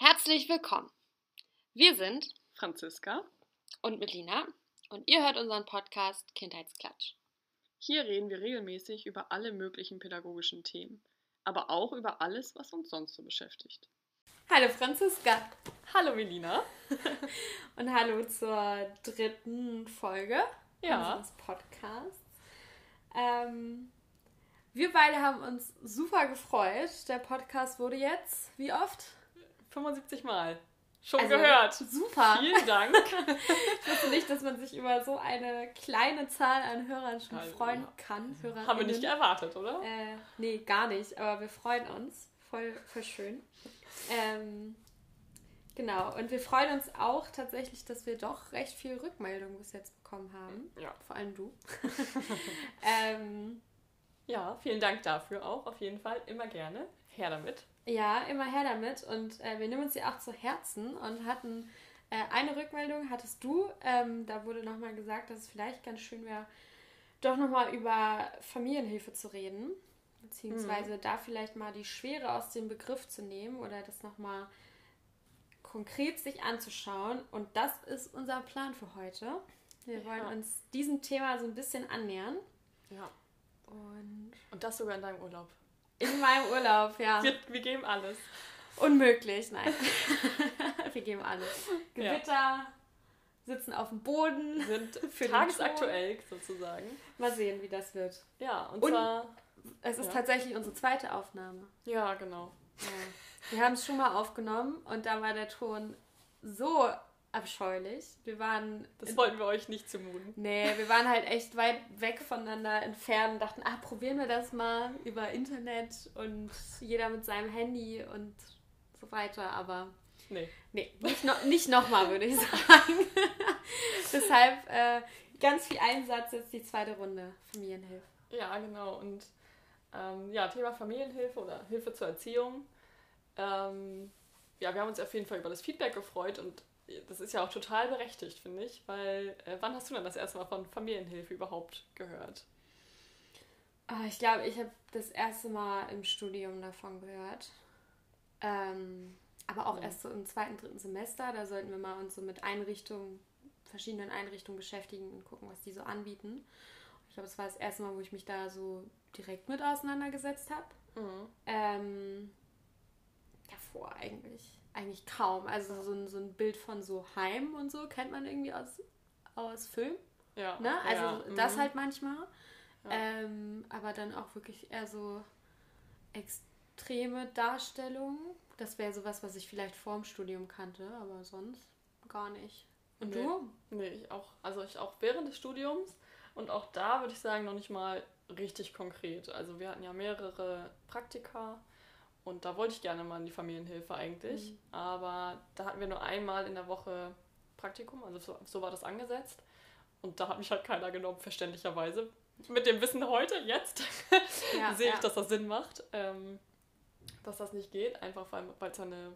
Herzlich willkommen. Wir sind Franziska und Melina und ihr hört unseren Podcast Kindheitsklatsch. Hier reden wir regelmäßig über alle möglichen pädagogischen Themen, aber auch über alles, was uns sonst so beschäftigt. Hallo Franziska. Hallo Melina. und hallo zur dritten Folge ja. unseres Podcasts. Ähm, wir beide haben uns super gefreut. Der Podcast wurde jetzt, wie oft? 75 Mal. Schon also, gehört. Super. Vielen Dank. ich wusste nicht, dass man sich über so eine kleine Zahl an Hörern schon Also, freuen kann. Haben wir nicht erwartet, oder? Äh, nee, gar nicht. Aber wir freuen uns. Voll, voll schön. Ähm, genau. Und wir freuen uns auch tatsächlich, dass wir doch recht viel Rückmeldung bis jetzt bekommen haben. Ja. Vor allem du. ähm, Ja, vielen Dank dafür auch. Auf jeden Fall. Immer gerne. Her damit. Ja, immer her damit. Und äh, wir nehmen uns die auch zu Herzen und hatten äh, eine Rückmeldung, hattest du. Ähm, da wurde nochmal gesagt, dass es vielleicht ganz schön wäre, doch nochmal über Familienhilfe zu reden. Beziehungsweise Mhm. da vielleicht mal die Schwere aus dem Begriff zu nehmen oder das nochmal konkret sich anzuschauen. Und das ist unser Plan für heute. Wir wollen Ja. uns diesem Thema so ein bisschen annähern. Ja. Und Und das sogar in deinem Urlaub. In meinem Urlaub, ja. Wir, wir geben alles. Unmöglich, nein. Wir geben alles. Ja. Gewitter, sitzen auf dem Boden. Sind Für tagesaktuell sozusagen. Mal sehen, wie das wird. Ja, und, Und- zwar. Es ist Ja. tatsächlich unsere zweite Aufnahme. Ja, genau. Ja. Wir haben es schon mal aufgenommen und da war der Ton so abscheulich. Wir waren. Das wollten wir euch nicht zumuten. Nee, wir waren halt echt weit weg voneinander entfernt und dachten, ah, probieren wir das mal über Internet und jeder mit seinem Handy und so weiter. Aber Nee. Nee, nicht, no nicht nochmal, würde ich sagen. Deshalb äh, ganz viel Einsatz jetzt die zweite Runde Familienhilfe. Ja, genau. Und ähm, ja, Thema Familienhilfe oder Hilfe zur Erziehung. Ähm, ja, wir haben uns auf jeden Fall über das Feedback gefreut und das ist ja auch total berechtigt, finde ich, weil äh, wann hast du denn das erste Mal von Familienhilfe überhaupt gehört? Ah, ich glaube, ich habe das erste Mal im Studium davon gehört. Ähm, aber auch Ja. erst so im zweiten, dritten Semester. Da sollten wir mal uns so mit Einrichtungen, verschiedenen Einrichtungen beschäftigen und gucken, was die so anbieten. Ich glaube, es war das erste Mal, wo ich mich da so direkt mit auseinandergesetzt habe. Ähm, davor eigentlich, eigentlich kaum. Also so ein, so ein Bild von so Heim und so kennt man irgendwie aus, aus Film. Ja. Ne? Also ja, das mhm. halt manchmal. Ja. Ähm, aber dann auch wirklich eher so extreme Darstellungen. Das wäre sowas, was ich vielleicht vorm Studium kannte, aber sonst gar nicht. Und Nee. du? Nee, ich auch. Also ich auch während des Studiums und auch da würde ich sagen noch nicht mal richtig konkret. Also wir hatten ja mehrere Praktika und da wollte ich gerne mal in die Familienhilfe eigentlich. Mhm. Aber da hatten wir nur einmal in der Woche Praktikum, also so, so war das angesetzt. Und da hat mich halt keiner genommen, verständlicherweise. Mit dem Wissen heute, jetzt, Ja, sehe ja. ich, dass das Sinn macht, ähm, dass das nicht geht, einfach weil weil es eine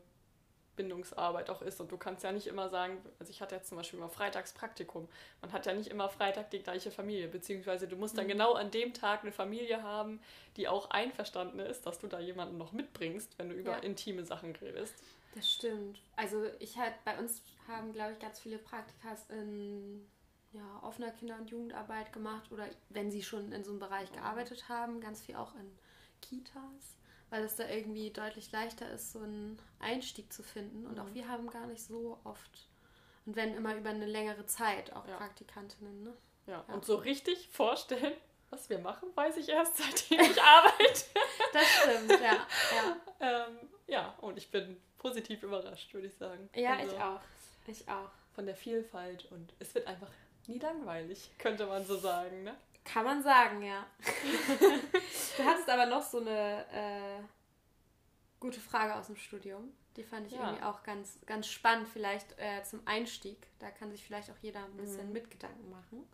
Bindungsarbeit auch ist. Und du kannst ja nicht immer sagen, also ich hatte jetzt zum Beispiel mal Freitagspraktikum. Man hat ja nicht immer Freitag die gleiche Familie, beziehungsweise du musst dann Mhm. genau an dem Tag eine Familie haben, die auch einverstanden ist, dass du da jemanden noch mitbringst, wenn du über Ja. intime Sachen redest. Das stimmt. Also ich halt, bei uns haben, glaube ich, ganz viele Praktikas in ja, offener Kinder- und Jugendarbeit gemacht oder wenn sie schon in so einem Bereich gearbeitet haben, ganz viel auch in Kitas, weil es da irgendwie deutlich leichter ist, so einen Einstieg zu finden. Und auch Mhm. wir haben gar nicht so oft und wenn immer über eine längere Zeit auch Ja. Praktikantinnen. Ne? Ja. Ja. Und so richtig vorstellen, was wir machen, weiß ich erst, seitdem ich arbeite. Das stimmt, ja. Ja, ähm, ja, und ich bin positiv überrascht, würde ich sagen. ja Also ich auch. Ich auch. Von der Vielfalt und es wird einfach nie langweilig, könnte man so sagen, ne? Kann man sagen, ja. du hattest aber noch so eine äh, gute Frage aus dem Studium. Die fand ich Ja. irgendwie auch ganz, ganz spannend, vielleicht äh, zum Einstieg. Da kann sich vielleicht auch jeder ein bisschen Mhm. Mitgedanken machen.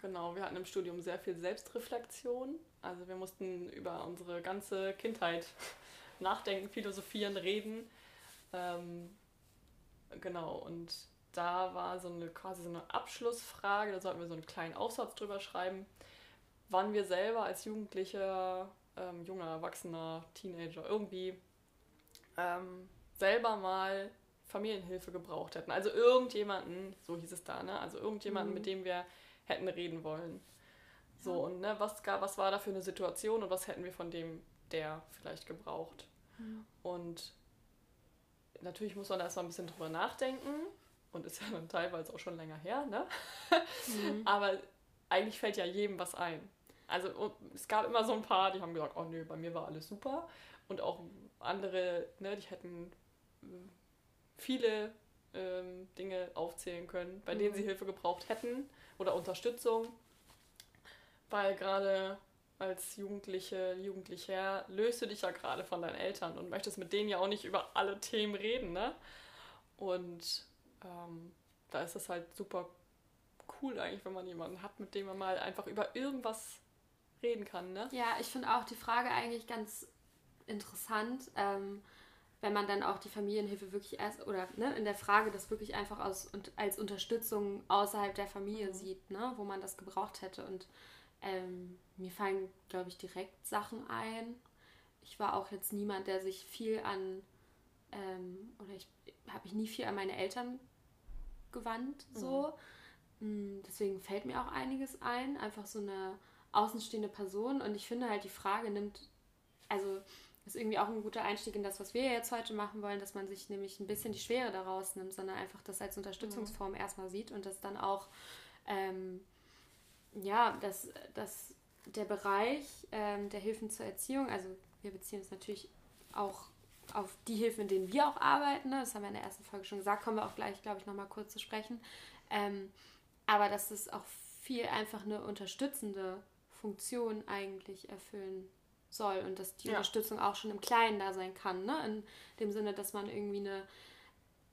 Genau, wir hatten im Studium sehr viel Selbstreflexion. Also wir mussten über unsere ganze Kindheit nachdenken, philosophieren, reden. Ähm, genau, und da war so eine quasi so eine Abschlussfrage, da sollten wir so einen kleinen Aufsatz drüber schreiben, wann wir selber als Jugendlicher, ähm, junger, Erwachsener, Teenager irgendwie ähm, selber mal Familienhilfe gebraucht hätten. Also irgendjemanden, so hieß es da, ne? Also irgendjemanden, mhm. mit dem wir hätten reden wollen. So, und ne, was, gab, was war da für eine Situation und was hätten wir von dem, der vielleicht gebraucht? Mhm. Und natürlich muss man da erstmal ein bisschen drüber nachdenken und ist ja dann teilweise auch schon länger her, ne? Mhm. Aber eigentlich fällt ja jedem was ein. Also es gab immer so ein paar, die haben gesagt, oh nö, bei mir war alles super. Und auch andere, ne, die hätten äh, viele ähm, Dinge aufzählen können, bei mhm. denen sie Hilfe gebraucht hätten oder Unterstützung. Weil gerade als Jugendliche, Jugendlicher löst du dich ja gerade von deinen Eltern und möchtest mit denen ja auch nicht über alle Themen reden, ne? Und ähm, da ist es halt super cool eigentlich, wenn man jemanden hat, mit dem man mal einfach über irgendwas reden kann, ne? Ja, ich finde auch die Frage eigentlich ganz interessant, ähm, wenn man dann auch die Familienhilfe wirklich erst oder ne, in der Frage das wirklich einfach aus, und als Unterstützung außerhalb der Familie mhm. sieht, ne, wo man das gebraucht hätte. Und ähm, mir fallen, glaube ich, direkt Sachen ein. Ich war auch jetzt niemand, der sich viel an, ähm, oder ich habe mich nie viel an meine Eltern gewandt, so. Mhm. Deswegen fällt mir auch einiges ein, einfach so eine außenstehende Person. Und ich finde halt, die Frage nimmt, also ist irgendwie auch ein guter Einstieg in das, was wir jetzt heute machen wollen, dass man sich nämlich ein bisschen die Schwere daraus nimmt, sondern einfach das als Unterstützungsform mhm. erstmal sieht und das dann auch, ähm, ja, dass, dass der Bereich ähm, der Hilfen zur Erziehung, also wir beziehen uns natürlich auch auf die Hilfen, in denen wir auch arbeiten, ne? das haben wir in der ersten Folge schon gesagt, kommen wir auch gleich, glaube ich, nochmal kurz zu sprechen, ähm, aber dass es auch viel einfach eine unterstützende Funktion eigentlich erfüllen soll und dass die ja. Unterstützung auch schon im Kleinen da sein kann, ne? in dem Sinne, dass man irgendwie eine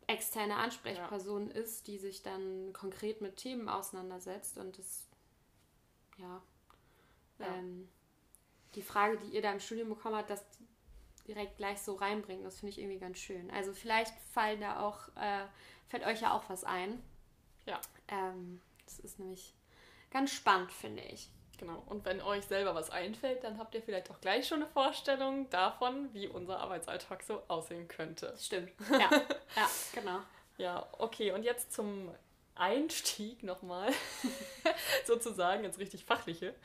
externe Ansprechperson ja. ist, die sich dann konkret mit Themen auseinandersetzt und das, ja, ja. Ähm, die Frage, die ihr da im Studium bekommen habt, das direkt gleich so reinbringen, das finde ich irgendwie ganz schön. Also vielleicht fallen da auch, äh, fällt euch ja auch was ein. Ja. Ähm, das ist nämlich ganz spannend, finde ich. Genau. Und wenn euch selber was einfällt, dann habt ihr vielleicht auch gleich schon eine Vorstellung davon, wie unser Arbeitsalltag so aussehen könnte. Stimmt. Ja, ja genau. Ja, okay. Und jetzt zum Einstieg nochmal, sozusagen ins richtig Fachliche,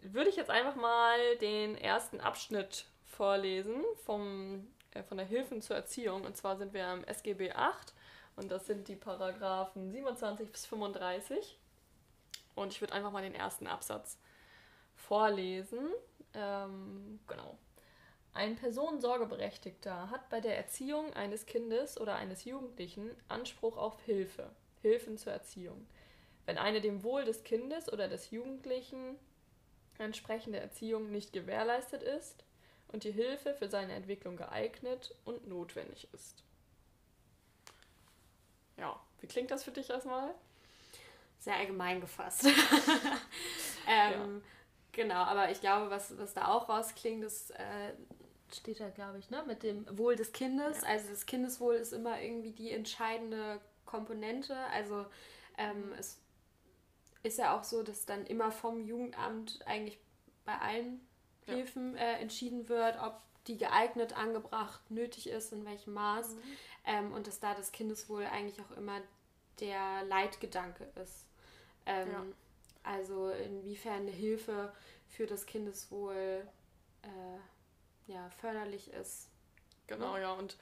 würde ich jetzt einfach mal den ersten Abschnitt vorlesen vom, äh, von der Hilfen zur Erziehung. Und zwar sind wir am SGB 8 und das sind die Paragraphen 27 bis 35. Und ich würde einfach mal den ersten Absatz vorlesen. Ähm, genau. Ein Personensorgeberechtigter hat bei der Erziehung eines Kindes oder eines Jugendlichen Anspruch auf Hilfe, Hilfen zur Erziehung. Wenn eine dem Wohl des Kindes oder des Jugendlichen entsprechende Erziehung nicht gewährleistet ist und die Hilfe für seine Entwicklung geeignet und notwendig ist. Ja, wie klingt das für dich erstmal? Sehr allgemein gefasst. ähm, ja. Genau, aber ich glaube, was, was da auch rausklingt, das äh, steht da, glaube ich, ne, mit dem Wohl des Kindes. Ja. Also das Kindeswohl ist immer irgendwie die entscheidende Komponente. Also ähm, mhm. es ist ja auch so, dass dann immer vom Jugendamt eigentlich bei allen. Hilfen äh, entschieden wird, ob die geeignet, angebracht, nötig ist, in welchem Maß. Mhm. Ähm, und dass da das Kindeswohl eigentlich auch immer der Leitgedanke ist. Ähm, ja. Also inwiefern eine Hilfe für das Kindeswohl äh, ja, förderlich ist. Genau, ja, und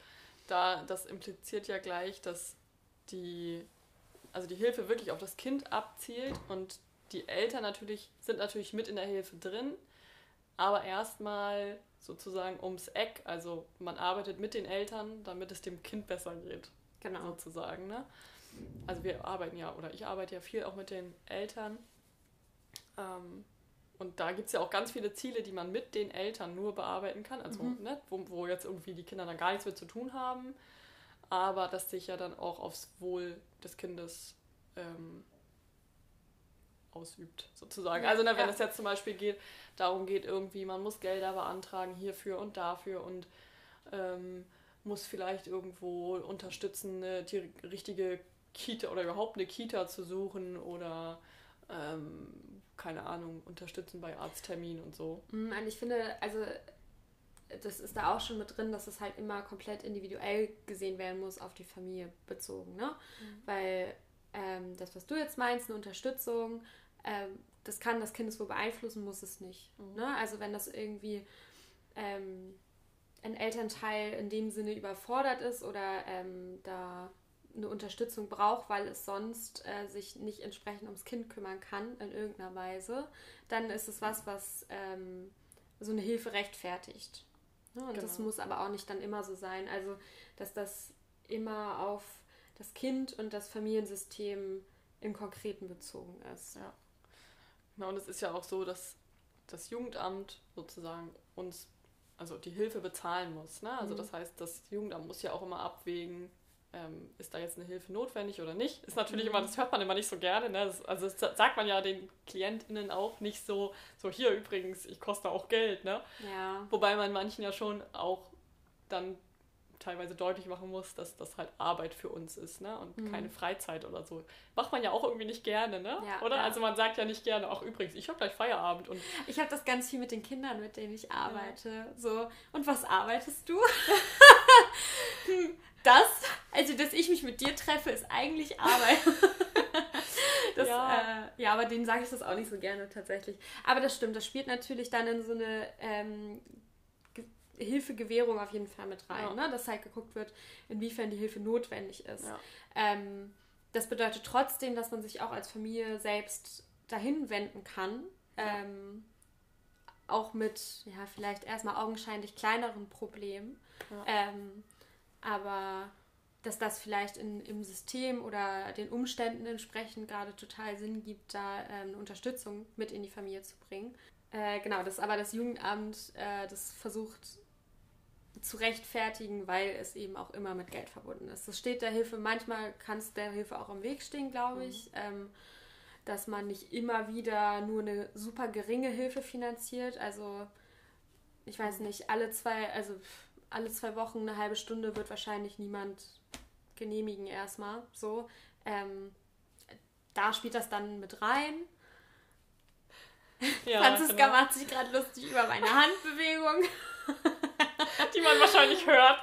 da das impliziert ja gleich, dass die, also die Hilfe wirklich auf das Kind abzielt und die Eltern natürlich sind natürlich mit in der Hilfe drin, aber erstmal sozusagen ums Eck, also man arbeitet mit den Eltern, damit es dem Kind besser geht. Genau. Sozusagen, ne? Also wir arbeiten ja, oder ich arbeite ja viel auch mit den Eltern ähm, und da gibt es ja auch ganz viele Ziele, die man mit den Eltern nur bearbeiten kann, also mhm. ne, wo, wo jetzt irgendwie die Kinder dann gar nichts mit zu tun haben, aber das sich ja dann auch aufs Wohl des Kindes ähm, ausübt, sozusagen. Also ne, wenn ja. es jetzt zum Beispiel geht, darum geht irgendwie, man muss Gelder beantragen hierfür und dafür und ähm, muss vielleicht irgendwo unterstützen, die richtige Kita oder überhaupt eine Kita zu suchen oder ähm, keine Ahnung, unterstützen bei Arztterminen und so. Mm, und ich finde, also das ist da auch schon mit drin, dass es halt immer komplett individuell gesehen werden muss, auf die Familie bezogen. Ne? Mhm. Weil ähm, das, was du jetzt meinst, eine Unterstützung, ähm, das kann das Kindeswohl beeinflussen, muss es nicht. Mhm. Ne? Also wenn das irgendwie ähm, ein Elternteil in dem Sinne überfordert ist oder ähm, da eine Unterstützung braucht, weil es sonst äh, sich nicht entsprechend ums Kind kümmern kann in irgendeiner Weise, dann ist es was, was ähm, so eine Hilfe rechtfertigt. Ja, und genau. das muss aber auch nicht dann immer so sein. Also, dass das immer auf das Kind und das Familiensystem im Konkreten bezogen ist. Ja. Genau, und es ist ja auch so, dass das Jugendamt sozusagen uns, also die Hilfe bezahlen muss. Ne? Also mhm. das heißt, das Jugendamt muss ja auch immer abwägen, ähm, ist da jetzt eine Hilfe notwendig oder nicht. Ist natürlich mhm. immer, das hört man immer nicht so gerne. Ne? Das, also das sagt man ja den KlientInnen auch nicht so, so hier übrigens, ich koste auch Geld. Ne? Ja. Wobei man manchen ja schon auch dann teilweise deutlich machen muss, dass das halt Arbeit für uns ist, ne? Und mhm. keine Freizeit oder so. Macht man ja auch irgendwie nicht gerne, ne? Ja, oder? Ja. Also man sagt ja nicht gerne, ach übrigens, ich habe gleich Feierabend und. Ich habe das ganz viel mit den Kindern, mit denen ich arbeite. Ja. So, und was arbeitest du? Das, also dass ich mich mit dir treffe, ist eigentlich Arbeit. das, ja. Äh, ja, aber denen sage ich das auch nicht so gerne tatsächlich. Aber das stimmt, das spielt natürlich dann in so eine ähm, Hilfegewährung auf jeden Fall mit rein, ja. ne? dass halt geguckt wird, inwiefern die Hilfe notwendig ist. Ja. Ähm, das bedeutet trotzdem, dass man sich auch als Familie selbst dahin wenden kann. Ähm, auch mit, ja, vielleicht erstmal augenscheinlich kleineren Problemen. Ähm, aber dass das vielleicht in, im System oder den Umständen entsprechend gerade total Sinn gibt, da ähm, Unterstützung mit in die Familie zu bringen. Äh, genau, das aber das Jugendamt, äh, das versucht zu rechtfertigen, weil es eben auch immer mit Geld verbunden ist. Das steht der Hilfe, manchmal kann es der Hilfe auch im Weg stehen, glaube ich, mhm. ähm, dass man nicht immer wieder nur eine super geringe Hilfe finanziert. Also ich weiß mhm. nicht, alle zwei, also alle zwei Wochen eine halbe Stunde wird wahrscheinlich niemand genehmigen erstmal. So. Ähm, da spielt das dann mit rein. Ja, Franziska genau. macht sich gerade lustig über meine Handbewegung. Die man wahrscheinlich hört.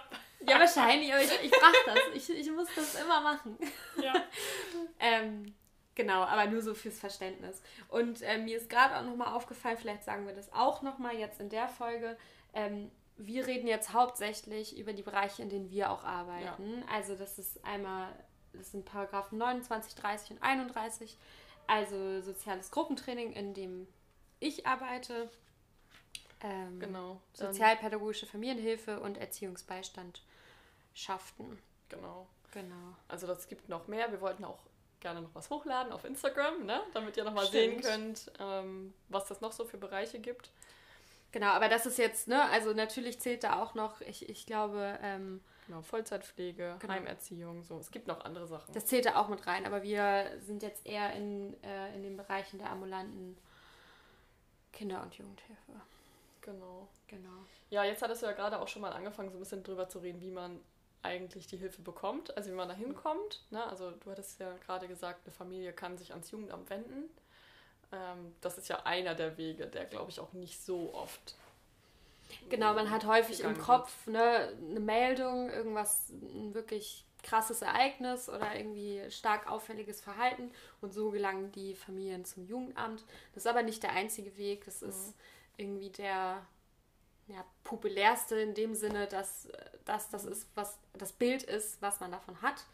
Ja, wahrscheinlich, aber ich, ich brauche das. Ich, ich muss das immer machen. Ja. ähm, genau, aber nur so fürs Verständnis. Und äh, mir ist gerade auch nochmal aufgefallen, vielleicht sagen wir das auch nochmal jetzt in der Folge. Ähm, wir reden jetzt hauptsächlich über die Bereiche, in denen wir auch arbeiten. Ja. Also das ist einmal, das sind Paragraphen 29, 30 und 31. Also soziales Gruppentraining, in dem ich arbeite. Ähm, genau. Sozialpädagogische Familienhilfe und Erziehungsbeistand schafften. Genau. Genau. Also das gibt noch mehr. Wir wollten auch gerne noch was hochladen auf Instagram, ne? damit ihr nochmal sehen könnt, ähm, was das noch so für Bereiche gibt. Genau, aber das ist jetzt, ne, also natürlich zählt da auch noch, ich, ich glaube. Ähm, genau, Vollzeitpflege, genau. Heimerziehung, so. Es gibt noch andere Sachen. Das zählt da auch mit rein, aber wir sind jetzt eher in, äh, in den Bereichen der ambulanten Kinder- und Jugendhilfe. Genau. Genau. Ja, jetzt hattest du ja gerade auch schon mal angefangen, so ein bisschen drüber zu reden, wie man eigentlich die Hilfe bekommt, also wie man da hinkommt. Ne? Also du hattest ja gerade gesagt, eine Familie kann sich ans Jugendamt wenden. Ähm, das ist ja einer der Wege, der, glaube ich, auch nicht so oft. Genau, man hat häufig im Kopf ne, eine Meldung, irgendwas, ein wirklich krasses Ereignis oder irgendwie stark auffälliges Verhalten und so gelangen die Familien zum Jugendamt. Das ist aber nicht der einzige Weg, das ist mhm. Irgendwie der ja, populärste in dem Sinne, dass, dass das ist, was das Bild ist, was man davon hat.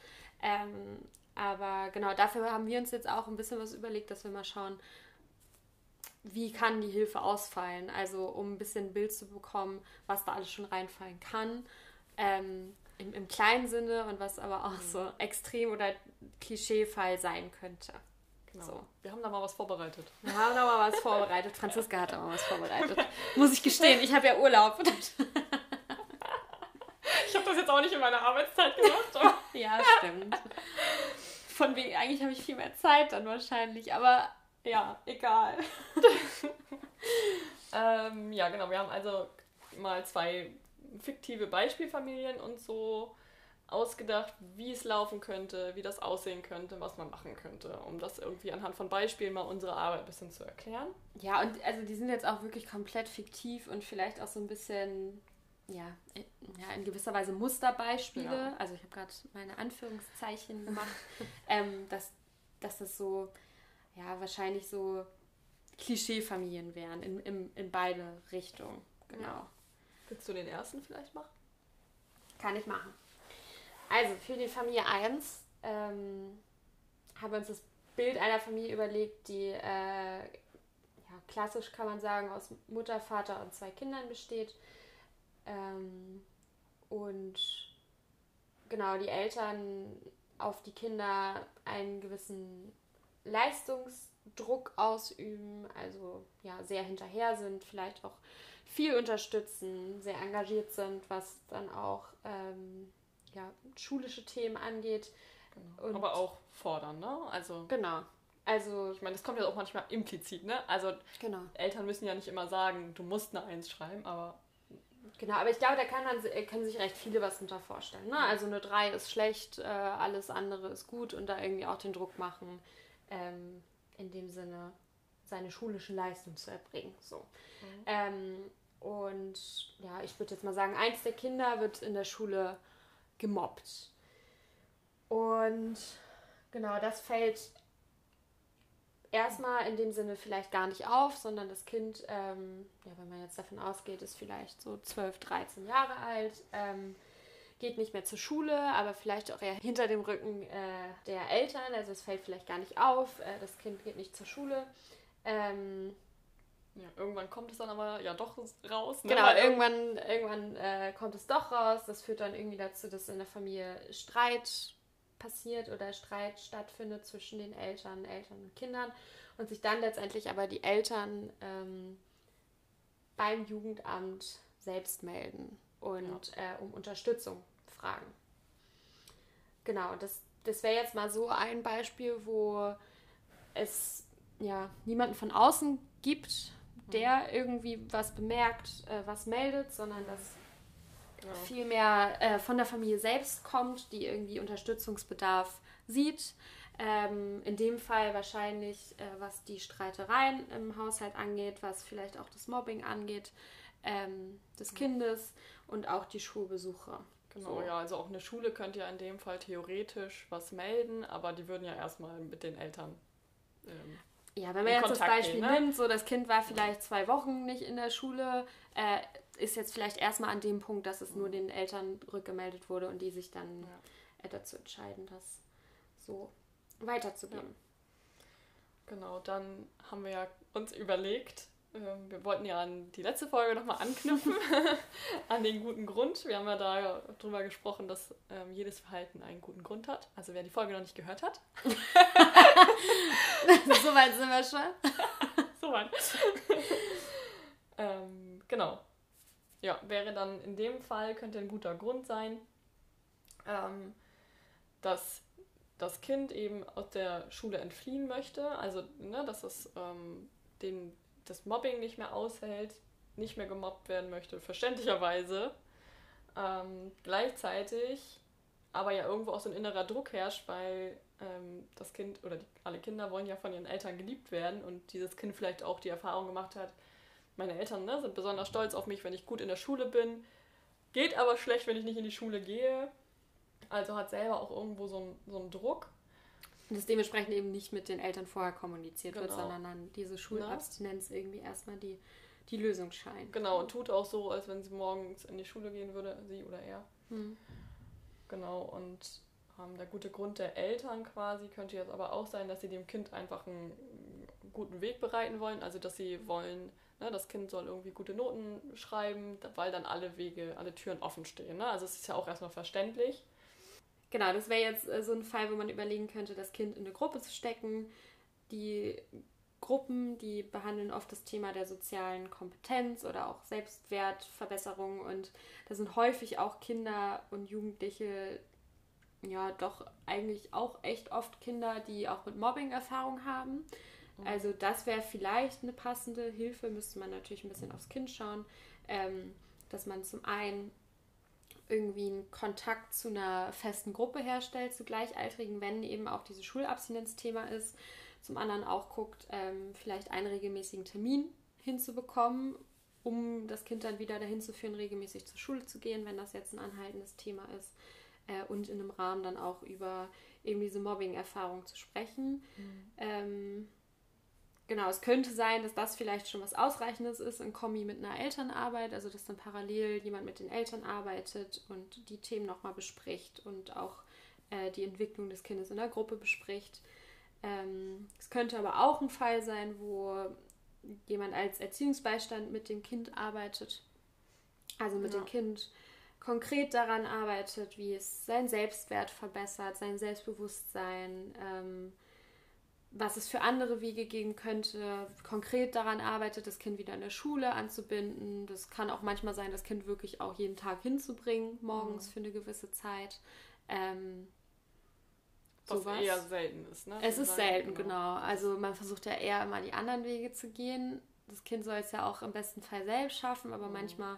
Ähm, aber genau, dafür haben wir uns jetzt auch ein bisschen was überlegt, dass wir mal schauen, wie kann die Hilfe ausfallen? Also um ein bisschen ein Bild zu bekommen, was da alles schon reinfallen kann. Ähm, im, im, kleinen Sinne und was aber auch mhm. so extrem oder Klischeefall sein könnte. Genau. So. Wir haben da mal was vorbereitet. Wir haben da mal was vorbereitet. Franziska hat da mal was vorbereitet. Muss ich gestehen, ich habe ja Urlaub. ich habe das jetzt auch nicht in meiner Arbeitszeit gemacht. ja, stimmt. Von wegen, eigentlich habe ich viel mehr Zeit dann wahrscheinlich, aber ja, egal. ähm, ja, genau. Wir haben also mal zwei fiktive Beispielfamilien und so ausgedacht, wie es laufen könnte, wie das aussehen könnte, was man machen könnte, um das irgendwie anhand von Beispielen mal unsere Arbeit ein bisschen zu erklären. Ja, und also die sind jetzt auch wirklich komplett fiktiv und vielleicht auch so ein bisschen ja, in, ja, in gewisser Weise Musterbeispiele, ja. also ich habe gerade meine Anführungszeichen gemacht, ähm, dass, dass das so, ja, wahrscheinlich so Klischeefamilien wären, in, in, in beide Richtungen. Genau. Ja. Willst du den ersten vielleicht machen? Kann ich machen. Also für die Familie 1 ähm, haben wir uns das Bild einer Familie überlegt, die äh, ja, klassisch kann man sagen aus Mutter, Vater und zwei Kindern besteht. Ähm, und genau, die Eltern auf die Kinder einen gewissen Leistungsdruck ausüben, also ja, sehr hinterher sind, vielleicht auch viel unterstützen, sehr engagiert sind, was dann auch ähm, ja, schulische Themen angeht. Genau. Aber auch fordern, ne? Also genau. Also ich meine, das kommt ja auch manchmal implizit, ne? Also genau. Eltern müssen ja nicht immer sagen, du musst eine Eins schreiben, aber Genau, aber ich glaube, da kann man, können sich recht viele was drunter vorstellen. Ne? Also eine 3 ist schlecht, äh, alles andere ist gut und da irgendwie auch den Druck machen, ähm, in dem Sinne seine schulische Leistung zu erbringen. So. Mhm. Ähm, und ja, ich würde jetzt mal sagen, eins der Kinder wird in der Schule gemobbt. Und genau, das fällt erstmal in dem Sinne vielleicht gar nicht auf, sondern das Kind, ähm, ja, wenn man jetzt davon ausgeht, ist vielleicht so 12, 13 Jahre alt, ähm, geht nicht mehr zur Schule, aber vielleicht auch eher hinter dem Rücken äh, der Eltern. Also es fällt vielleicht gar nicht auf, äh, das Kind geht nicht zur Schule. Ähm, ja, irgendwann kommt es dann aber ja doch raus. Ne? Genau, Weil irgendwann, irgendwann äh, kommt es doch raus. Das führt dann irgendwie dazu, dass in der Familie Streit passiert oder Streit stattfindet zwischen den Eltern, Eltern und Kindern und sich dann letztendlich aber die Eltern ähm, beim Jugendamt selbst melden und ja. äh, um Unterstützung fragen. Genau, das, das wäre jetzt mal so ein Beispiel, wo es ja niemanden von außen gibt, der irgendwie was bemerkt, äh, was meldet, sondern dass genau. viel mehr äh, von der Familie selbst kommt, die irgendwie Unterstützungsbedarf sieht. Ähm, in dem Fall wahrscheinlich, äh, was die Streitereien im Haushalt angeht, was vielleicht auch das Mobbing angeht ähm, des Kindes und auch die Schulbesuche. Genau, so. ja, also auch eine Schule könnte ja in dem Fall theoretisch was melden, aber die würden ja erstmal mit den Eltern. Ähm, ja, wenn man jetzt Kontakt das Beispiel gehen, ne? nimmt, so das Kind war vielleicht zwei Wochen nicht in der Schule, äh, ist jetzt vielleicht erstmal an dem Punkt, dass es nur den Eltern rückgemeldet wurde und die sich dann ja. äh, dazu entscheiden, das so weiterzugeben. Ja. Genau, dann haben wir ja uns überlegt, ähm, wir wollten ja an die letzte Folge nochmal anknüpfen, an den guten Grund. Wir haben ja da drüber gesprochen, dass ähm, jedes Verhalten einen guten Grund hat. Also wer die Folge noch nicht gehört hat. so weit sind wir schon. so weit. ähm, genau. Ja, wäre dann in dem Fall, könnte ein guter Grund sein, ähm, dass das Kind eben aus der Schule entfliehen möchte. Also, ne, dass es ähm, den das Mobbing nicht mehr aushält, nicht mehr gemobbt werden möchte, verständlicherweise. Ähm, gleichzeitig aber ja irgendwo auch so ein innerer Druck herrscht, weil ähm, das Kind oder die, alle Kinder wollen ja von ihren Eltern geliebt werden und dieses Kind vielleicht auch die Erfahrung gemacht hat, meine Eltern ne, sind besonders stolz auf mich, wenn ich gut in der Schule bin, geht aber schlecht, wenn ich nicht in die Schule gehe. Also hat selber auch irgendwo so einen, so einen Druck und es dementsprechend eben nicht mit den Eltern vorher kommuniziert genau. wird, sondern dann diese Schulabstinenz ja. irgendwie erstmal die, die Lösung scheint. Genau, und tut auch so, als wenn sie morgens in die Schule gehen würde, sie oder er. Hm. Genau, und ähm, der gute Grund der Eltern quasi könnte jetzt aber auch sein, dass sie dem Kind einfach einen guten Weg bereiten wollen. Also, dass sie wollen, ne, das Kind soll irgendwie gute Noten schreiben, weil dann alle Wege, alle Türen offen stehen. Ne? Also, es ist ja auch erstmal verständlich. Genau, das wäre jetzt äh, so ein Fall, wo man überlegen könnte, das Kind in eine Gruppe zu stecken. Die Gruppen, die behandeln oft das Thema der sozialen Kompetenz oder auch Selbstwertverbesserung und da sind häufig auch Kinder und Jugendliche, ja, doch eigentlich auch echt oft Kinder, die auch mit Mobbing Erfahrung haben. Mhm. Also das wäre vielleicht eine passende Hilfe, müsste man natürlich ein bisschen aufs Kind schauen, ähm, dass man zum einen irgendwie einen Kontakt zu einer festen Gruppe herstellt, zu Gleichaltrigen, wenn eben auch dieses Schulabstinenz-Thema ist. Zum anderen auch guckt, ähm, vielleicht einen regelmäßigen Termin hinzubekommen, um das Kind dann wieder dahin zu führen, regelmäßig zur Schule zu gehen, wenn das jetzt ein anhaltendes Thema ist. Äh, und in einem Rahmen dann auch über eben diese Mobbing-Erfahrung zu sprechen. Mhm. Ähm, genau, es könnte sein, dass das vielleicht schon was Ausreichendes ist in Kombi mit einer Elternarbeit, also dass dann parallel jemand mit den Eltern arbeitet und die Themen nochmal bespricht und auch äh, die Entwicklung des Kindes in der Gruppe bespricht. Ähm, es könnte aber auch ein Fall sein, wo jemand als Erziehungsbeistand mit dem Kind arbeitet, also mit ja. dem Kind konkret daran arbeitet, wie es seinen Selbstwert verbessert, sein Selbstbewusstsein, ähm, was es für andere Wege geben könnte, konkret daran arbeitet, das Kind wieder in der Schule anzubinden. Das kann auch manchmal sein, das Kind wirklich auch jeden Tag hinzubringen, morgens mhm. für eine gewisse Zeit. Ähm, was sowas. eher selten ist, ne? Es ist selten, genau. genau. Also man versucht ja eher immer die anderen Wege zu gehen. Das Kind soll es ja auch im besten Fall selbst schaffen, aber mhm. manchmal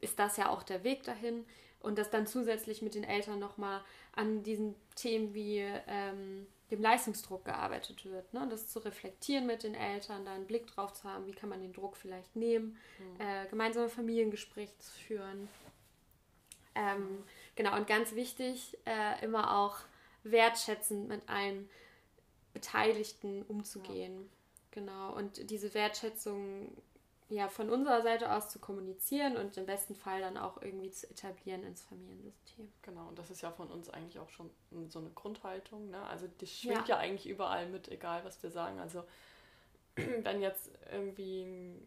ist das ja auch der Weg dahin. Und dass dann zusätzlich mit den Eltern nochmal an diesen Themen wie ähm, dem Leistungsdruck gearbeitet wird. Ne? Das zu reflektieren mit den Eltern, da einen Blick drauf zu haben, wie kann man den Druck vielleicht nehmen, mhm. äh, gemeinsame Familiengespräche zu führen. Ähm, genau, und ganz wichtig, äh, immer auch wertschätzend mit allen Beteiligten umzugehen. Ja. Genau, und diese Wertschätzung ja von unserer Seite aus zu kommunizieren und im besten Fall dann auch irgendwie zu etablieren ins Familiensystem. Genau, und das ist ja von uns eigentlich auch schon so eine Grundhaltung. Ne? Also die schwingt ja. ja eigentlich überall mit, egal was wir sagen. Also wenn jetzt irgendwie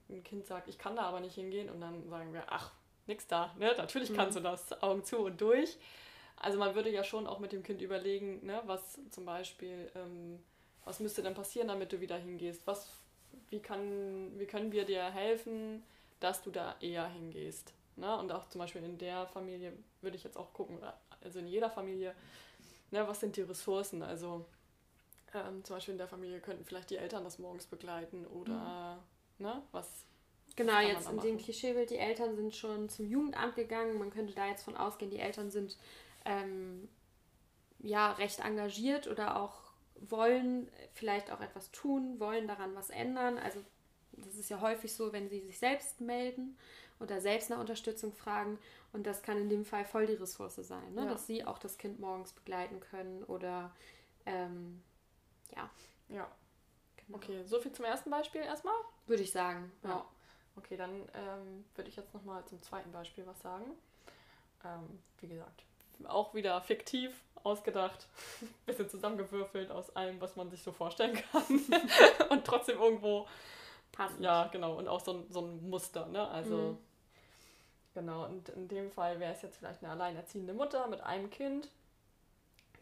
ein Kind sagt, ich kann da aber nicht hingehen und dann sagen wir, ach, nix da, ne? natürlich kannst mhm. du das, Augen zu und durch. Also man würde ja schon auch mit dem Kind überlegen, ne, was zum Beispiel, ähm, was müsste denn passieren, damit du wieder hingehst? Was wie, kann, wie können wir dir helfen, dass du da eher hingehst. Ne? Und auch zum Beispiel in der Familie würde ich jetzt auch gucken, also in jeder Familie, ne, was sind die Ressourcen? Also ähm, zum Beispiel in der Familie könnten vielleicht die Eltern das morgens begleiten oder mhm. ne, was. Genau, jetzt in dem Klischeebild, die Eltern sind schon zum Jugendamt gegangen. Man könnte da jetzt von ausgehen, die Eltern sind ähm, ja recht engagiert oder auch wollen vielleicht auch etwas tun, wollen daran was ändern. Also das ist ja häufig so, wenn sie sich selbst melden oder selbst nach Unterstützung fragen. Und das kann in dem Fall voll die Ressource sein, ne? Ja. dass sie auch das Kind morgens begleiten können oder ähm, ja. Ja. Genau. Okay, so viel zum ersten Beispiel erstmal? Würde ich sagen, ja. ja. Okay, dann ähm, würde ich jetzt nochmal zum zweiten Beispiel was sagen. Ähm, wie gesagt, auch wieder fiktiv, ausgedacht, bisschen zusammengewürfelt aus allem, was man sich so vorstellen kann. und trotzdem irgendwo passend. Ja, genau. Und auch so ein, so ein Muster, ne? Also, mhm. genau. Und in dem Fall wäre es jetzt vielleicht eine alleinerziehende Mutter mit einem Kind.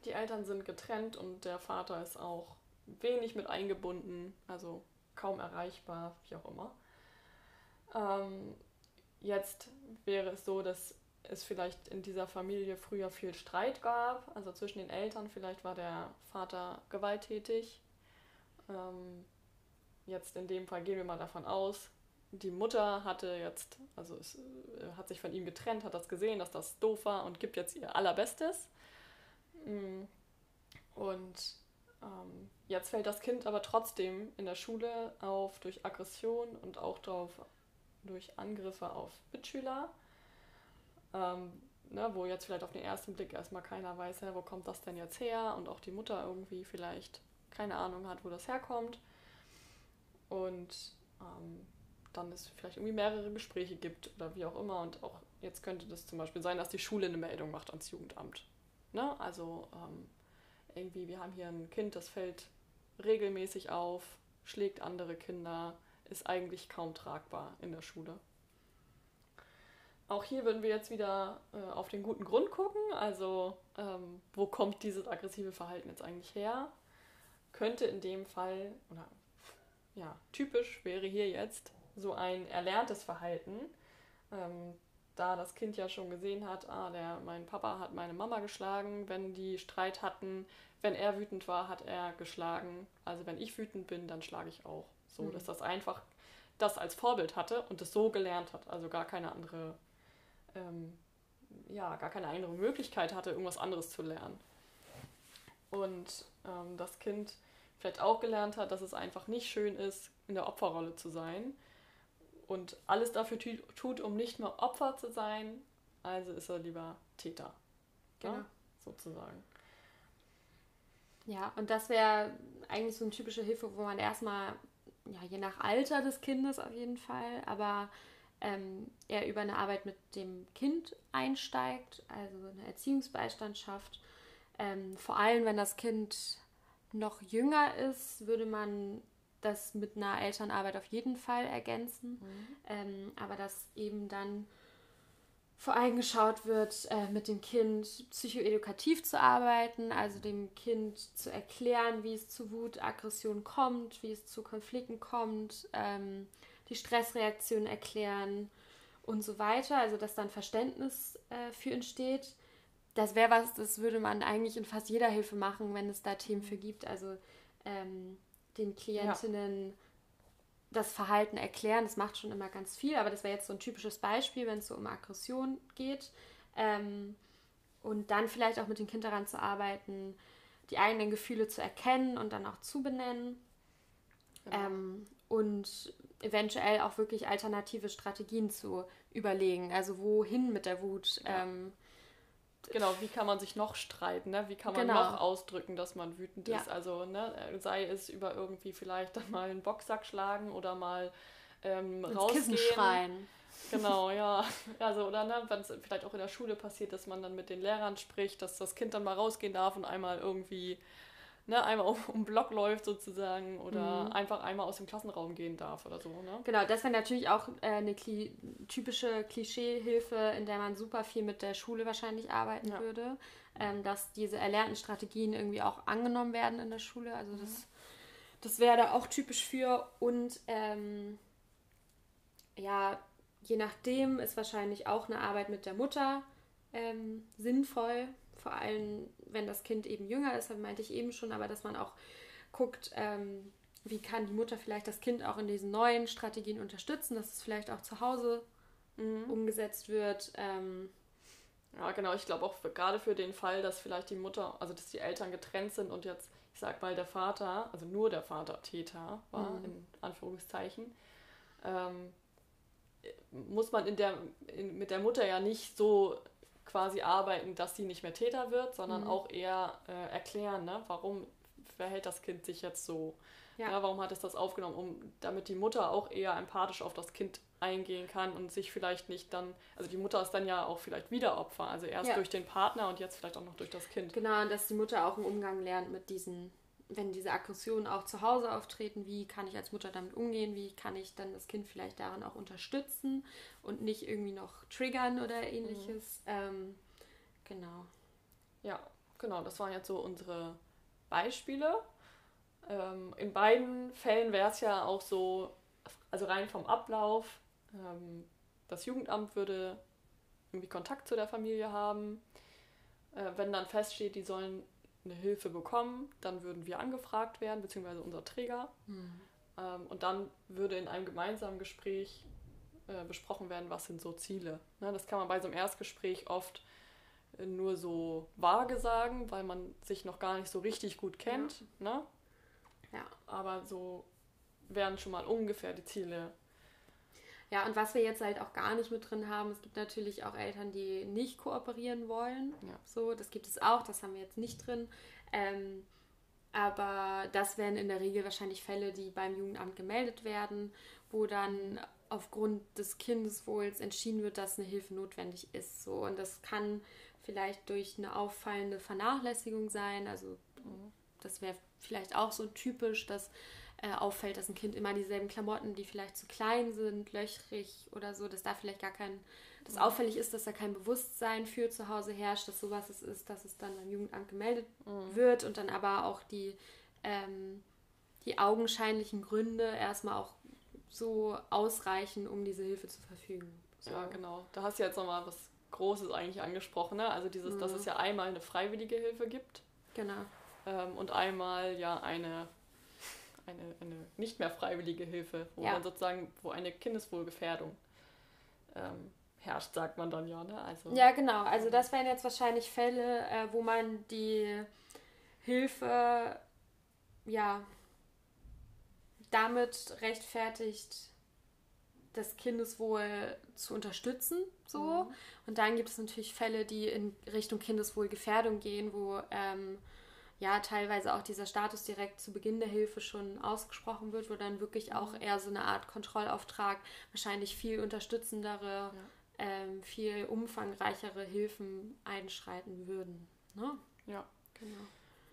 Die Eltern sind getrennt und der Vater ist auch wenig mit eingebunden, also kaum erreichbar, wie auch immer. Ähm, jetzt wäre es so, dass es vielleicht in dieser Familie früher viel Streit gab, also zwischen den Eltern, vielleicht war der Vater gewalttätig. Ähm, jetzt in dem Fall gehen wir mal davon aus, die Mutter hatte jetzt, also es, äh, hat sich von ihm getrennt, hat das gesehen, dass das doof war und gibt jetzt ihr allerbestes. Mm. Und ähm, jetzt fällt das Kind aber trotzdem in der Schule auf durch Aggression und auch drauf, durch Angriffe auf Mitschüler ähm, ne, wo jetzt vielleicht auf den ersten Blick erstmal keiner weiß, wo kommt das denn jetzt her und auch die Mutter irgendwie vielleicht keine Ahnung hat, wo das herkommt. Und ähm, dann es vielleicht irgendwie mehrere Gespräche gibt oder wie auch immer. Und auch jetzt könnte das zum Beispiel sein, dass die Schule eine Meldung macht ans Jugendamt. Ne? Also ähm, irgendwie, wir haben hier ein Kind, das fällt regelmäßig auf, schlägt andere Kinder, ist eigentlich kaum tragbar in der Schule. Auch hier würden wir jetzt wieder äh, auf den guten Grund gucken. Also, ähm, wo kommt dieses aggressive Verhalten jetzt eigentlich her? Könnte in dem Fall, oder ja, typisch wäre hier jetzt so ein erlerntes Verhalten, ähm, da das Kind ja schon gesehen hat, ah, der, mein Papa hat meine Mama geschlagen, wenn die Streit hatten, wenn er wütend war, hat er geschlagen. Also wenn ich wütend bin, dann schlage ich auch. So, mhm. dass das einfach das als Vorbild hatte und es so gelernt hat. Also gar keine andere ähm, ja, gar keine andere Möglichkeit hatte, irgendwas anderes zu lernen. Und ähm, das Kind vielleicht auch gelernt hat, dass es einfach nicht schön ist, in der Opferrolle zu sein. und alles dafür tut, um nicht mehr Opfer zu sein, also ist er lieber Täter. Genau. Ja, sozusagen. Ja, und das wäre eigentlich so eine typische Hilfe, wo man erstmal, ja, je nach Alter des Kindes auf jeden Fall, aber ähm, er über eine Arbeit mit dem Kind einsteigt, also eine Erziehungsbeistand schafft. Ähm, vor allem, wenn das Kind noch jünger ist, würde man das mit einer Elternarbeit auf jeden Fall ergänzen. Mhm. Ähm, aber dass eben dann vor allem geschaut wird, äh, mit dem Kind psychoedukativ zu arbeiten, also dem Kind zu erklären, wie es zu Wut, Aggression kommt, wie es zu Konflikten kommt, ähm, die Stressreaktion erklären und so weiter. Also dass dann Verständnis äh, für entsteht. Das wäre was, das würde man eigentlich in fast jeder Hilfe machen, wenn es da Themen für gibt. Also ähm, den Klientinnen ja. das Verhalten erklären. Das macht schon immer ganz viel, aber das wäre jetzt so ein typisches Beispiel, wenn es so um Aggression geht. Ähm, und dann vielleicht auch mit dem Kind daran zu arbeiten, die eigenen Gefühle zu erkennen und dann auch zu benennen. Genau. Ähm, und eventuell auch wirklich alternative Strategien zu überlegen. Also wohin mit der Wut. Ja. Ähm, Genau, wie kann man sich noch streiten, ne? Wie kann man genau. noch ausdrücken, dass man wütend ja. ist? Also, ne, sei es über irgendwie vielleicht dann mal einen Boxsack schlagen oder mal ähm, rausgehen. Kissen schreien. Genau, ja. Also, oder ne, wenn es vielleicht auch in der Schule passiert, dass man dann mit den Lehrern spricht, dass das Kind dann mal rausgehen darf und einmal irgendwie ne, einmal um, um Block läuft sozusagen oder mhm. einfach einmal aus dem Klassenraum gehen darf oder so. Ne? Genau, das wäre natürlich auch äh, eine Kli typische Klischeehilfe, in der man super viel mit der Schule wahrscheinlich arbeiten ja. würde, ähm, dass diese erlernten Strategien irgendwie auch angenommen werden in der Schule. Also mhm. das, das wäre da auch typisch für und ähm, ja, je nachdem ist wahrscheinlich auch eine Arbeit mit der Mutter ähm, sinnvoll, vor allem wenn das Kind eben jünger ist, das meinte ich eben schon, aber dass man auch guckt, ähm, wie kann die Mutter vielleicht das Kind auch in diesen neuen Strategien unterstützen, dass es vielleicht auch zu Hause mhm. umgesetzt wird. Ähm, ja, genau. Ich glaube auch für, gerade für den Fall, dass vielleicht die Mutter, also dass die Eltern getrennt sind und jetzt, ich sag mal, der Vater, also nur der Vater Täter war, mhm. in Anführungszeichen, ähm, muss man in der, in, mit der Mutter ja nicht so quasi arbeiten, dass sie nicht mehr Täter wird, sondern mhm. auch eher äh, erklären, ne? warum verhält das Kind sich jetzt so. Ja. ja. warum hat es das aufgenommen, um damit die Mutter auch eher empathisch auf das Kind eingehen kann und sich vielleicht nicht dann, also die Mutter ist dann ja auch vielleicht wieder Opfer, also erst ja. durch den Partner und jetzt vielleicht auch noch durch das Kind. Genau, und dass die Mutter auch einen Umgang lernt mit diesen, wenn diese Aggressionen auch zu Hause auftreten, wie kann ich als Mutter damit umgehen, wie kann ich dann das Kind vielleicht daran auch unterstützen und nicht irgendwie noch triggern oder ähnliches. Mhm. Ähm, genau. Ja, genau, das waren jetzt so unsere Beispiele. Ähm, in beiden Fällen wäre es ja auch so, also rein vom Ablauf, ähm, das Jugendamt würde irgendwie Kontakt zu der Familie haben. Äh, wenn dann feststeht, die sollen eine Hilfe bekommen, dann würden wir angefragt werden, beziehungsweise unser Träger. Mhm. Ähm, und dann würde in einem gemeinsamen Gespräch äh, besprochen werden, was sind so Ziele. Ne, das kann man bei so einem Erstgespräch oft äh, nur so vage sagen, weil man sich noch gar nicht so richtig gut kennt. Ja. Ne? ja. Aber so wären schon mal ungefähr die Ziele. Ja, und was wir jetzt halt auch gar nicht mit drin haben, es gibt natürlich auch Eltern, die nicht kooperieren wollen. Ja. So, das gibt es auch, das haben wir jetzt nicht drin. Ähm, aber das wären in der Regel wahrscheinlich Fälle, die beim Jugendamt gemeldet werden, wo dann aufgrund des Kindeswohls entschieden wird, dass eine Hilfe notwendig ist. So. Und das kann vielleicht durch eine auffallende Vernachlässigung sein. Also das wäre vielleicht auch so typisch, dass äh, auffällt, dass ein Kind immer dieselben Klamotten, die vielleicht zu klein sind, löchrig oder so, dass da vielleicht gar kein, dass mhm. auffällig ist, dass da kein Bewusstsein für zu Hause herrscht, dass sowas es ist, dass es dann beim Jugendamt gemeldet mhm. wird und dann aber auch die, ähm, die augenscheinlichen Gründe erstmal auch so ausreichen, um diese Hilfe zu verfügen. So. Ja, genau. Da hast du jetzt nochmal was Großes eigentlich angesprochen, ne? Also dieses, mhm. dass es ja einmal eine freiwillige Hilfe gibt. Genau. Ähm, und einmal ja eine, eine, eine nicht mehr freiwillige Hilfe, wo ja. man sozusagen, wo eine Kindeswohlgefährdung ähm, herrscht, sagt man dann ja, ne? Also, ja, genau. Also das wären jetzt wahrscheinlich Fälle, äh, wo man die Hilfe ja damit rechtfertigt, das Kindeswohl zu unterstützen. So. Mhm. Und dann gibt es natürlich Fälle, die in Richtung Kindeswohlgefährdung gehen, wo ähm, ja teilweise auch dieser Status direkt zu Beginn der Hilfe schon ausgesprochen wird, wo dann wirklich auch mhm. eher so eine Art Kontrollauftrag, wahrscheinlich viel unterstützendere, ja. ähm, viel umfangreichere Hilfen einschreiten würden. Ne? Ja, genau.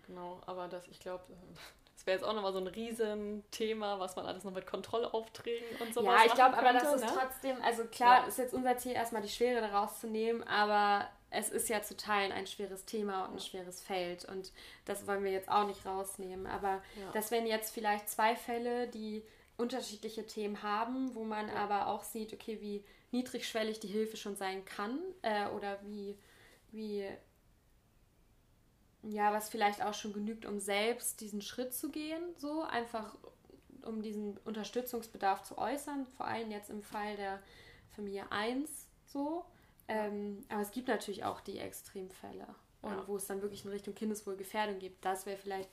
Genau, aber das, ich glaube, das wäre jetzt auch nochmal so ein Riesenthema, was man alles noch mit Kontrollaufträgen und so Ja, ich glaube aber, das ist ne? trotzdem, also klar, ja. ist jetzt unser Ziel, erstmal die Schwere daraus zu nehmen, aber es ist ja zu teilen ein schweres Thema und ein schweres Feld und das wollen wir jetzt auch nicht rausnehmen. Aber ja. das wären jetzt vielleicht zwei Fälle, die unterschiedliche Themen haben, wo man ja. aber auch sieht, okay, wie niedrigschwellig die Hilfe schon sein kann äh, oder wie, wie, ja, was vielleicht auch schon genügt, um selbst diesen Schritt zu gehen, so einfach um diesen Unterstützungsbedarf zu äußern, vor allem jetzt im Fall der Familie 1 so. Ähm, aber es gibt natürlich auch die Extremfälle. Und ja. wo es dann wirklich in Richtung Kindeswohlgefährdung gibt. Das wäre vielleicht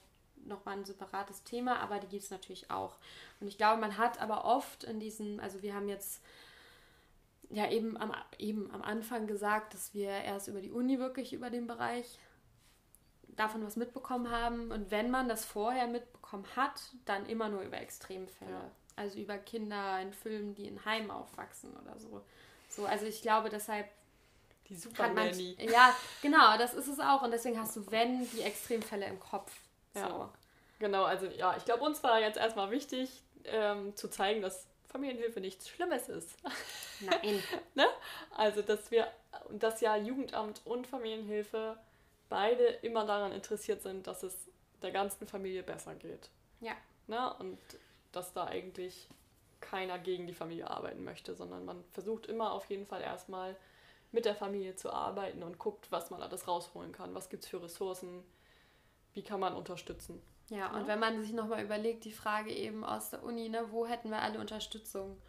nochmal ein separates Thema, aber die gibt es natürlich auch. Und ich glaube, man hat aber oft in diesen, also wir haben jetzt ja eben am, eben am Anfang gesagt, dass wir erst über die Uni wirklich über den Bereich davon was mitbekommen haben. Und wenn man das vorher mitbekommen hat, dann immer nur über Extremfälle. Ja. Also über Kinder in Filmen, die in Heimen aufwachsen oder so. So, also ich glaube, deshalb die Super Nanny. Ja, genau, das ist es auch. Und deswegen hast du, wenn, die Extremfälle im Kopf. So. Ja. Genau, also ja, ich glaube, uns war jetzt erstmal wichtig, ähm, zu zeigen, dass Familienhilfe nichts Schlimmes ist. Nein. ne? Also, dass wir, dass ja Jugendamt und Familienhilfe beide immer daran interessiert sind, dass es der ganzen Familie besser geht. Ja. Ne? Und dass da eigentlich keiner gegen die Familie arbeiten möchte, sondern man versucht immer auf jeden Fall erstmal mit der Familie zu arbeiten und guckt, was man alles rausholen kann, was gibt es für Ressourcen, wie kann man unterstützen. Ja, ja? und wenn man sich nochmal überlegt, die Frage eben aus der Uni, ne, wo hätten wir alle Unterstützung?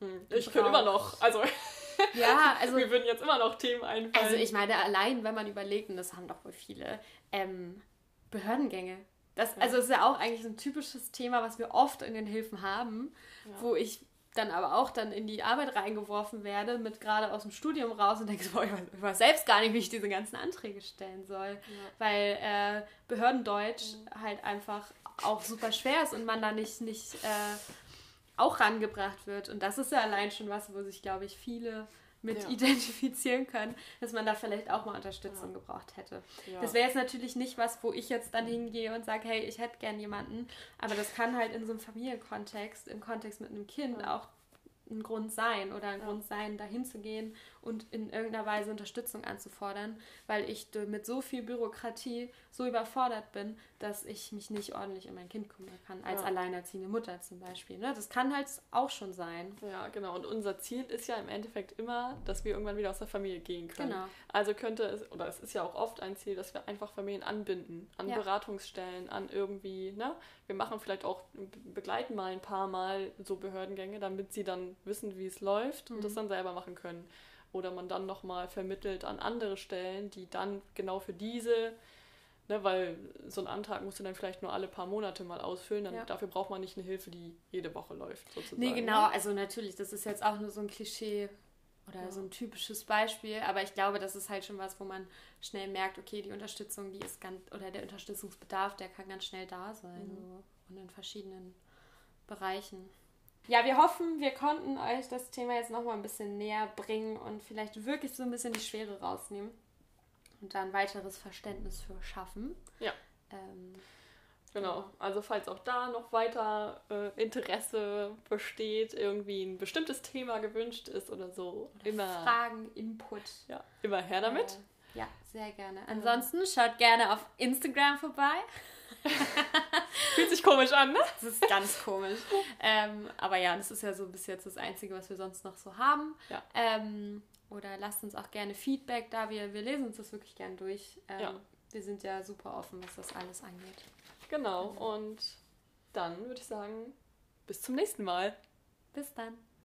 Hm. Ich könnte immer noch, also ja, also mir würden jetzt immer noch Themen einfallen. Also ich meine, allein wenn man überlegt, und das haben doch wohl viele, ähm, Behördengänge. Das, ja. Also ist ja auch eigentlich ein typisches Thema, was wir oft in den Hilfen haben, ja. wo ich dann aber auch dann in die Arbeit reingeworfen werde, mit gerade aus dem Studium raus und denke, boah, ich weiß, ich weiß selbst gar nicht, wie ich diese ganzen Anträge stellen soll. Ja. Weil äh, Behördendeutsch mhm. halt einfach auch super schwer ist und man da nicht, nicht äh, auch rangebracht wird. Und das ist ja allein schon was, wo sich, glaube ich, viele mit ja. identifizieren können, dass man da vielleicht auch mal Unterstützung ja. gebraucht hätte. Ja. Das wäre jetzt natürlich nicht was, wo ich jetzt dann hingehe und sage, hey, ich hätte gern jemanden, aber das kann halt in so einem Familienkontext, im Kontext mit einem Kind auch ein Grund sein oder ein Grund sein, dahin zu gehen und in irgendeiner Weise Unterstützung anzufordern, weil ich mit so viel Bürokratie so überfordert bin, dass ich mich nicht ordentlich um mein Kind kümmern kann, als ja. alleinerziehende Mutter zum Beispiel. Ne? Das kann halt auch schon sein. Ja, genau. Und unser Ziel ist ja im Endeffekt immer, dass wir irgendwann wieder aus der Familie gehen können. Genau. Also könnte es, oder es ist ja auch oft ein Ziel, dass wir einfach Familien anbinden, an ja. Beratungsstellen, an irgendwie, ne? Wir machen vielleicht auch, begleiten mal ein paar Mal so Behördengänge, damit sie dann wissen, wie es läuft mhm. und das mhm. dann selber machen können oder man dann nochmal vermittelt an andere Stellen, die dann genau für diese, ne, weil so ein Antrag musst du dann vielleicht nur alle paar Monate mal ausfüllen, dann ja. dafür braucht man nicht eine Hilfe, die jede Woche läuft, sozusagen. Nee, genau, also natürlich, das ist jetzt auch nur so ein Klischee oder ja. so ein typisches Beispiel, aber ich glaube, das ist halt schon was, wo man schnell merkt, okay, die Unterstützung, die ist ganz, oder der Unterstützungsbedarf, der kann ganz schnell da sein mhm. so, und in verschiedenen Bereichen. Ja, wir hoffen, wir konnten euch das Thema jetzt nochmal ein bisschen näher bringen und vielleicht wirklich so ein bisschen die Schwere rausnehmen und da ein weiteres Verständnis für schaffen. Ja. Ähm, genau. Also falls auch da noch weiter äh, Interesse besteht, irgendwie ein bestimmtes Thema gewünscht ist oder so, oder immer Fragen, Input. Ja, immer her damit. Äh, ja, sehr gerne. Ansonsten schaut gerne auf Instagram vorbei. Fühlt sich komisch an, ne? Das ist ganz komisch. Ähm, aber ja, das ist ja so bis jetzt das Einzige, was wir sonst noch so haben. Ja. Ähm, oder lasst uns auch gerne Feedback da. Wir, wir lesen uns das wirklich gern durch. Ähm, ja. Wir sind ja super offen, was das alles angeht. Genau. Und dann würde ich sagen, bis zum nächsten Mal. Bis dann.